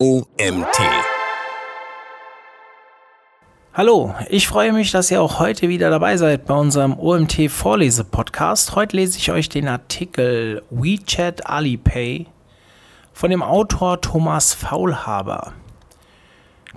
OMT. Hallo, ich freue mich, dass ihr auch heute wieder dabei seid bei unserem OMT Vorlese-Podcast. Heute lese ich euch den Artikel WeChat Alipay von dem Autor Thomas Faulhaber.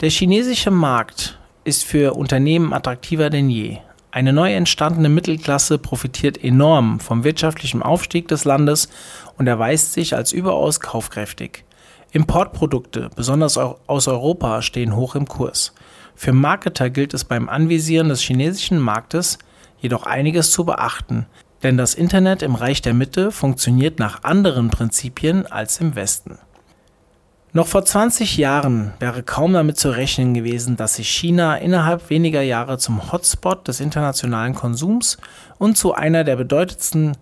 Der chinesische Markt ist für Unternehmen attraktiver denn je. Eine neu entstandene Mittelklasse profitiert enorm vom wirtschaftlichen Aufstieg des Landes und erweist sich als überaus kaufkräftig. Importprodukte, besonders aus Europa, stehen hoch im Kurs. Für Marketer gilt es beim Anvisieren des chinesischen Marktes jedoch einiges zu beachten, denn das Internet im Reich der Mitte funktioniert nach anderen Prinzipien als im Westen. Noch vor 20 Jahren wäre kaum damit zu rechnen gewesen, dass sich China innerhalb weniger Jahre zum Hotspot des internationalen Konsums und zu einer der bedeutendsten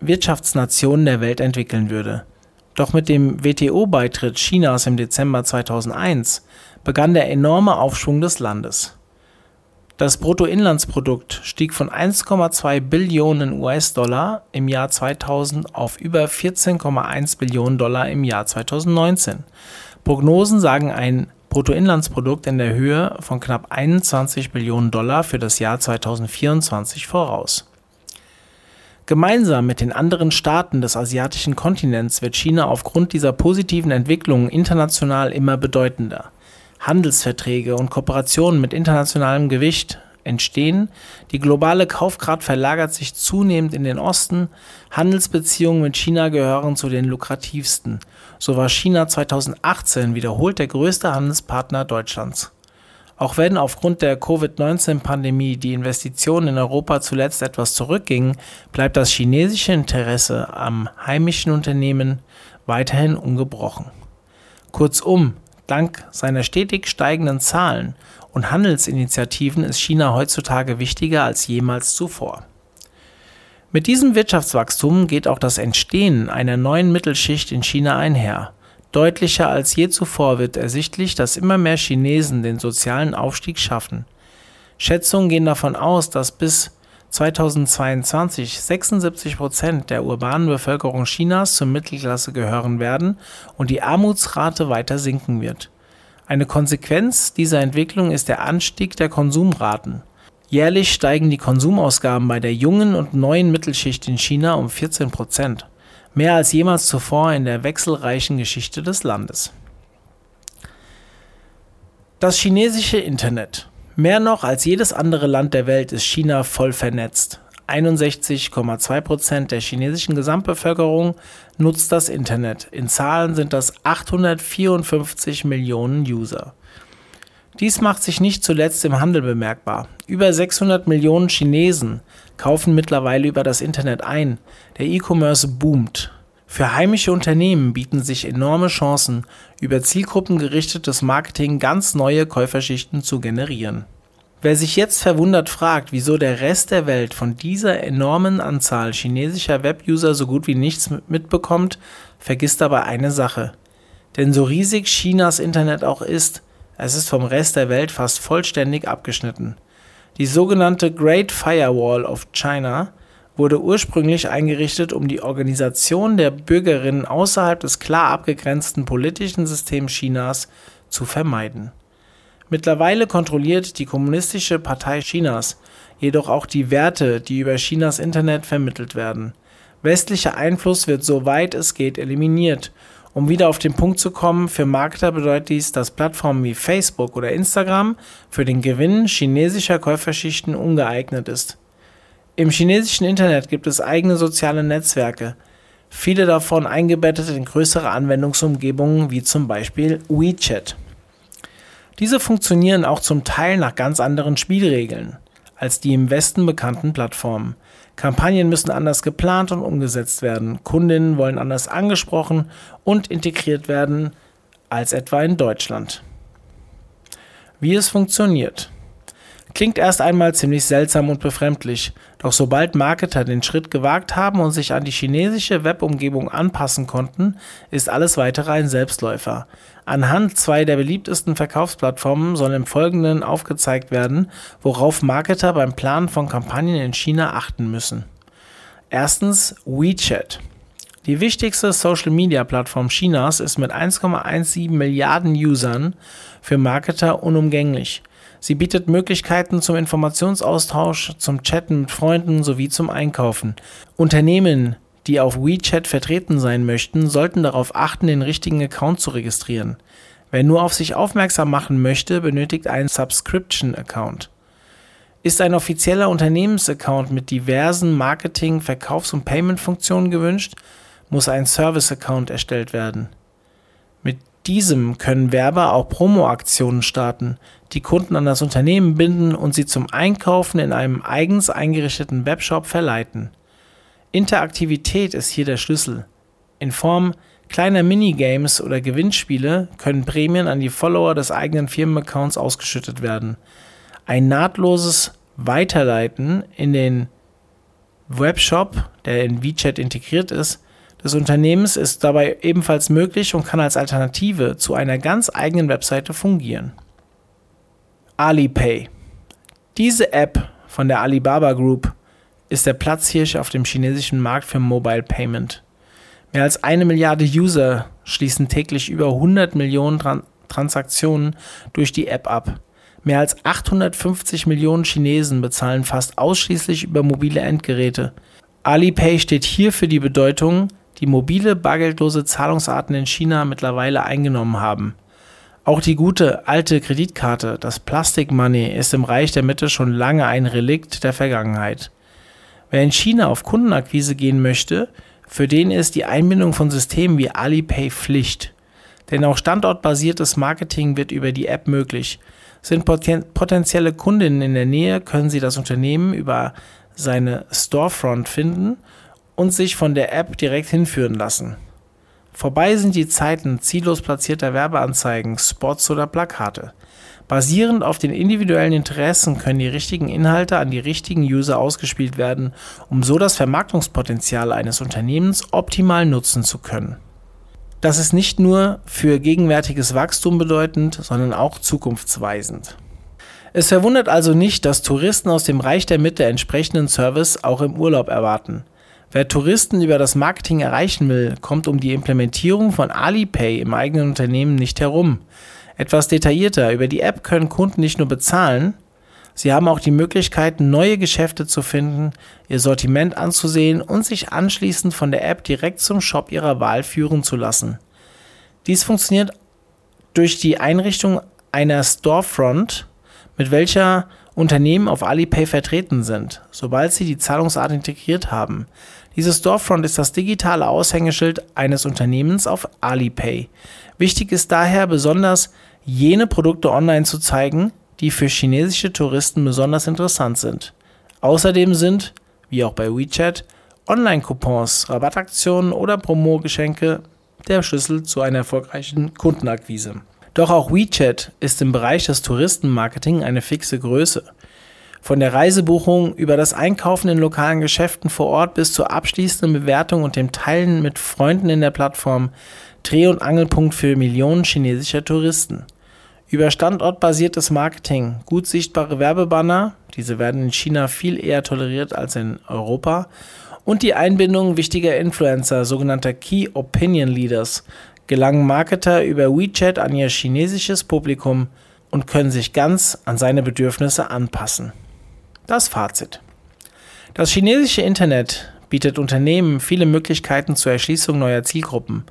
Wirtschaftsnationen der Welt entwickeln würde. Doch mit dem WTO-Beitritt Chinas im Dezember 2001 begann der enorme Aufschwung des Landes. Das Bruttoinlandsprodukt stieg von 1,2 Billionen US-Dollar im Jahr 2000 auf über 14,1 Billionen Dollar im Jahr 2019. Prognosen sagen ein Bruttoinlandsprodukt in der Höhe von knapp 21 Billionen Dollar für das Jahr 2024 voraus Gemeinsam mit den anderen Staaten des asiatischen Kontinents wird China aufgrund dieser positiven Entwicklungen international immer bedeutender. Handelsverträge und Kooperationen mit internationalem Gewicht entstehen, die globale Kaufkraft verlagert sich zunehmend in den Osten, Handelsbeziehungen mit China gehören zu den lukrativsten. So war China 2018 wiederholt der größte Handelspartner Deutschlands auch wenn aufgrund der Covid-19-Pandemie die Investitionen in Europa zuletzt etwas zurückgingen, bleibt das chinesische Interesse am heimischen Unternehmen weiterhin ungebrochen. Kurzum, dank seiner stetig steigenden Zahlen und Handelsinitiativen ist China heutzutage wichtiger als jemals zuvor. Mit diesem Wirtschaftswachstum geht auch das Entstehen einer neuen Mittelschicht in China einher. Deutlicher als je zuvor wird ersichtlich, dass immer mehr Chinesen den sozialen Aufstieg schaffen. Schätzungen gehen davon aus, dass bis 2022 76 Prozent der urbanen Bevölkerung Chinas zur Mittelklasse gehören werden und die Armutsrate weiter sinken wird. Eine Konsequenz dieser Entwicklung ist der Anstieg der Konsumraten. Jährlich steigen die Konsumausgaben bei der jungen und neuen Mittelschicht in China um 14 Prozent mehr als jemals zuvor in der wechselreichen Geschichte des Landes. Das chinesische Internet. Mehr noch als jedes andere Land der Welt ist China voll vernetzt. 61,2 Prozent der chinesischen Gesamtbevölkerung nutzt das Internet. In Zahlen sind das 854 Millionen User. Dies macht sich nicht zuletzt im Handel bemerkbar. Über 600 Millionen Chinesen kaufen mittlerweile über das Internet ein. Der E-Commerce boomt. Für heimische Unternehmen bieten sich enorme Chancen, über zielgruppengerichtetes Marketing ganz neue Käuferschichten zu generieren. Wer sich jetzt verwundert fragt, wieso der Rest der Welt von dieser enormen Anzahl chinesischer Webuser so gut wie nichts mitbekommt, vergisst aber eine Sache. Denn so riesig Chinas Internet auch ist, es ist vom Rest der Welt fast vollständig abgeschnitten. Die sogenannte Great Firewall of China wurde ursprünglich eingerichtet, um die Organisation der Bürgerinnen außerhalb des klar abgegrenzten politischen Systems Chinas zu vermeiden. Mittlerweile kontrolliert die Kommunistische Partei Chinas jedoch auch die Werte, die über Chinas Internet vermittelt werden. Westlicher Einfluss wird soweit es geht eliminiert um wieder auf den Punkt zu kommen, für Marketer bedeutet dies, dass Plattformen wie Facebook oder Instagram für den Gewinn chinesischer Käuferschichten ungeeignet ist. Im chinesischen Internet gibt es eigene soziale Netzwerke, viele davon eingebettet in größere Anwendungsumgebungen wie zum Beispiel WeChat. Diese funktionieren auch zum Teil nach ganz anderen Spielregeln als die im Westen bekannten Plattformen. Kampagnen müssen anders geplant und umgesetzt werden. Kundinnen wollen anders angesprochen und integriert werden als etwa in Deutschland. Wie es funktioniert. Klingt erst einmal ziemlich seltsam und befremdlich, doch sobald Marketer den Schritt gewagt haben und sich an die chinesische Webumgebung anpassen konnten, ist alles weitere ein Selbstläufer. Anhand zwei der beliebtesten Verkaufsplattformen soll im Folgenden aufgezeigt werden, worauf Marketer beim Planen von Kampagnen in China achten müssen. Erstens WeChat. Die wichtigste Social-Media-Plattform Chinas ist mit 1,17 Milliarden Usern für Marketer unumgänglich. Sie bietet Möglichkeiten zum Informationsaustausch, zum Chatten mit Freunden sowie zum Einkaufen. Unternehmen, die auf WeChat vertreten sein möchten, sollten darauf achten, den richtigen Account zu registrieren. Wer nur auf sich aufmerksam machen möchte, benötigt einen Subscription-Account. Ist ein offizieller Unternehmensaccount mit diversen Marketing-, Verkaufs- und Payment-Funktionen gewünscht, muss ein Service-Account erstellt werden. Diesem können Werber auch Promo-Aktionen starten, die Kunden an das Unternehmen binden und sie zum Einkaufen in einem eigens eingerichteten Webshop verleiten. Interaktivität ist hier der Schlüssel. In Form kleiner Minigames oder Gewinnspiele können Prämien an die Follower des eigenen Firmenaccounts ausgeschüttet werden. Ein nahtloses Weiterleiten in den Webshop, der in WeChat integriert ist, des Unternehmens ist dabei ebenfalls möglich und kann als Alternative zu einer ganz eigenen Webseite fungieren. Alipay. Diese App von der Alibaba Group ist der Platzhirsch auf dem chinesischen Markt für Mobile Payment. Mehr als eine Milliarde User schließen täglich über 100 Millionen Tran Transaktionen durch die App ab. Mehr als 850 Millionen Chinesen bezahlen fast ausschließlich über mobile Endgeräte. Alipay steht hier für die Bedeutung, die mobile bargeldlose Zahlungsarten in China mittlerweile eingenommen haben. Auch die gute alte Kreditkarte, das Plastic Money, ist im Reich der Mitte schon lange ein Relikt der Vergangenheit. Wer in China auf Kundenakquise gehen möchte, für den ist die Einbindung von Systemen wie Alipay Pflicht. Denn auch standortbasiertes Marketing wird über die App möglich. Sind potenzielle Kundinnen in der Nähe, können sie das Unternehmen über seine Storefront finden und sich von der App direkt hinführen lassen. Vorbei sind die Zeiten ziellos platzierter Werbeanzeigen, Spots oder Plakate. Basierend auf den individuellen Interessen können die richtigen Inhalte an die richtigen User ausgespielt werden, um so das Vermarktungspotenzial eines Unternehmens optimal nutzen zu können. Das ist nicht nur für gegenwärtiges Wachstum bedeutend, sondern auch zukunftsweisend. Es verwundert also nicht, dass Touristen aus dem Reich der Mitte entsprechenden Service auch im Urlaub erwarten. Wer Touristen über das Marketing erreichen will, kommt um die Implementierung von Alipay im eigenen Unternehmen nicht herum. Etwas detaillierter, über die App können Kunden nicht nur bezahlen, sie haben auch die Möglichkeit, neue Geschäfte zu finden, ihr Sortiment anzusehen und sich anschließend von der App direkt zum Shop ihrer Wahl führen zu lassen. Dies funktioniert durch die Einrichtung einer Storefront, mit welcher Unternehmen auf Alipay vertreten sind, sobald sie die Zahlungsart integriert haben. Dieses Storefront ist das digitale Aushängeschild eines Unternehmens auf Alipay. Wichtig ist daher besonders jene Produkte online zu zeigen, die für chinesische Touristen besonders interessant sind. Außerdem sind, wie auch bei WeChat, Online-Coupons, Rabattaktionen oder Promo-Geschenke der Schlüssel zu einer erfolgreichen Kundenakquise. Doch auch WeChat ist im Bereich des Touristenmarketing eine fixe Größe. Von der Reisebuchung über das Einkaufen in lokalen Geschäften vor Ort bis zur abschließenden Bewertung und dem Teilen mit Freunden in der Plattform Dreh- und Angelpunkt für Millionen chinesischer Touristen. Über standortbasiertes Marketing, gut sichtbare Werbebanner, diese werden in China viel eher toleriert als in Europa, und die Einbindung wichtiger Influencer, sogenannter Key Opinion Leaders, gelangen Marketer über WeChat an ihr chinesisches Publikum und können sich ganz an seine Bedürfnisse anpassen. Das Fazit. Das chinesische Internet bietet Unternehmen viele Möglichkeiten zur Erschließung neuer Zielgruppen.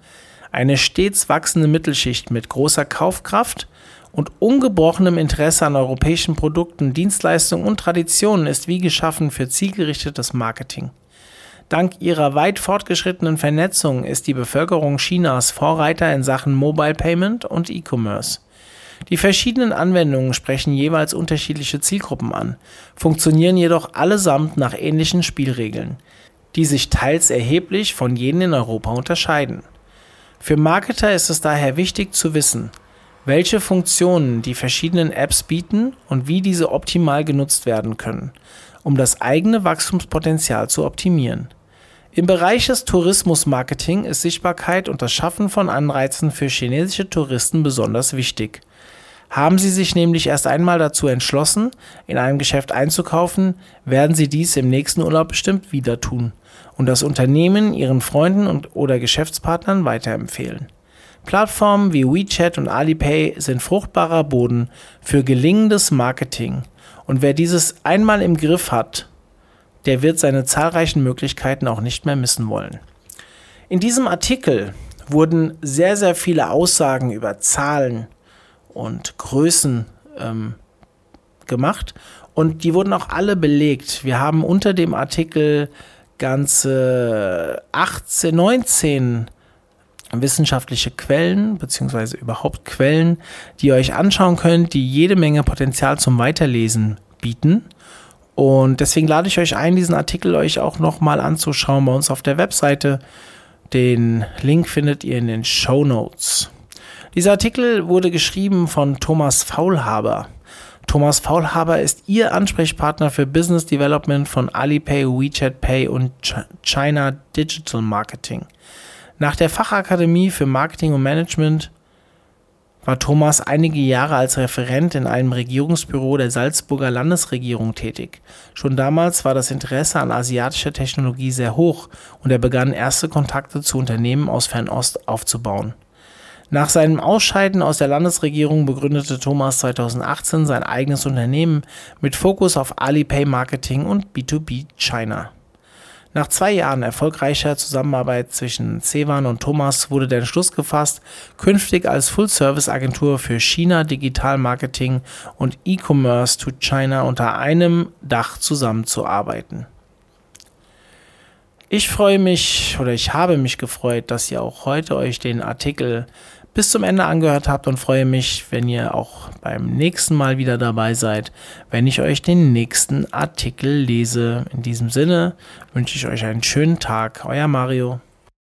Eine stets wachsende Mittelschicht mit großer Kaufkraft und ungebrochenem Interesse an europäischen Produkten, Dienstleistungen und Traditionen ist wie geschaffen für zielgerichtetes Marketing. Dank ihrer weit fortgeschrittenen Vernetzung ist die Bevölkerung Chinas Vorreiter in Sachen Mobile Payment und E-Commerce. Die verschiedenen Anwendungen sprechen jeweils unterschiedliche Zielgruppen an, funktionieren jedoch allesamt nach ähnlichen Spielregeln, die sich teils erheblich von jenen in Europa unterscheiden. Für Marketer ist es daher wichtig zu wissen, welche Funktionen die verschiedenen Apps bieten und wie diese optimal genutzt werden können, um das eigene Wachstumspotenzial zu optimieren. Im Bereich des Tourismusmarketing ist Sichtbarkeit und das Schaffen von Anreizen für chinesische Touristen besonders wichtig. Haben Sie sich nämlich erst einmal dazu entschlossen, in einem Geschäft einzukaufen, werden Sie dies im nächsten Urlaub bestimmt wieder tun. und das Unternehmen ihren Freunden und oder Geschäftspartnern weiterempfehlen. Plattformen wie WeChat und Alipay sind fruchtbarer Boden für gelingendes Marketing und wer dieses einmal im Griff hat, der wird seine zahlreichen Möglichkeiten auch nicht mehr missen wollen. In diesem Artikel wurden sehr, sehr viele Aussagen über Zahlen und Größen ähm, gemacht und die wurden auch alle belegt. Wir haben unter dem Artikel ganze 18, 19 wissenschaftliche Quellen, beziehungsweise überhaupt Quellen, die ihr euch anschauen könnt, die jede Menge Potenzial zum Weiterlesen bieten. Und deswegen lade ich euch ein, diesen Artikel euch auch nochmal anzuschauen bei uns auf der Webseite. Den Link findet ihr in den Show Notes. Dieser Artikel wurde geschrieben von Thomas Faulhaber. Thomas Faulhaber ist Ihr Ansprechpartner für Business Development von Alipay, WeChat Pay und China Digital Marketing. Nach der Fachakademie für Marketing und Management war Thomas einige Jahre als Referent in einem Regierungsbüro der Salzburger Landesregierung tätig. Schon damals war das Interesse an asiatischer Technologie sehr hoch und er begann erste Kontakte zu Unternehmen aus Fernost aufzubauen. Nach seinem Ausscheiden aus der Landesregierung begründete Thomas 2018 sein eigenes Unternehmen mit Fokus auf Alipay Marketing und B2B China. Nach zwei Jahren erfolgreicher Zusammenarbeit zwischen Sevan und Thomas wurde der Entschluss gefasst, künftig als Full-Service-Agentur für China Digital Marketing und E-Commerce to China unter einem Dach zusammenzuarbeiten. Ich freue mich oder ich habe mich gefreut, dass ihr auch heute euch den Artikel bis zum Ende angehört habt und freue mich, wenn ihr auch beim nächsten Mal wieder dabei seid, wenn ich euch den nächsten Artikel lese. In diesem Sinne wünsche ich euch einen schönen Tag. Euer Mario.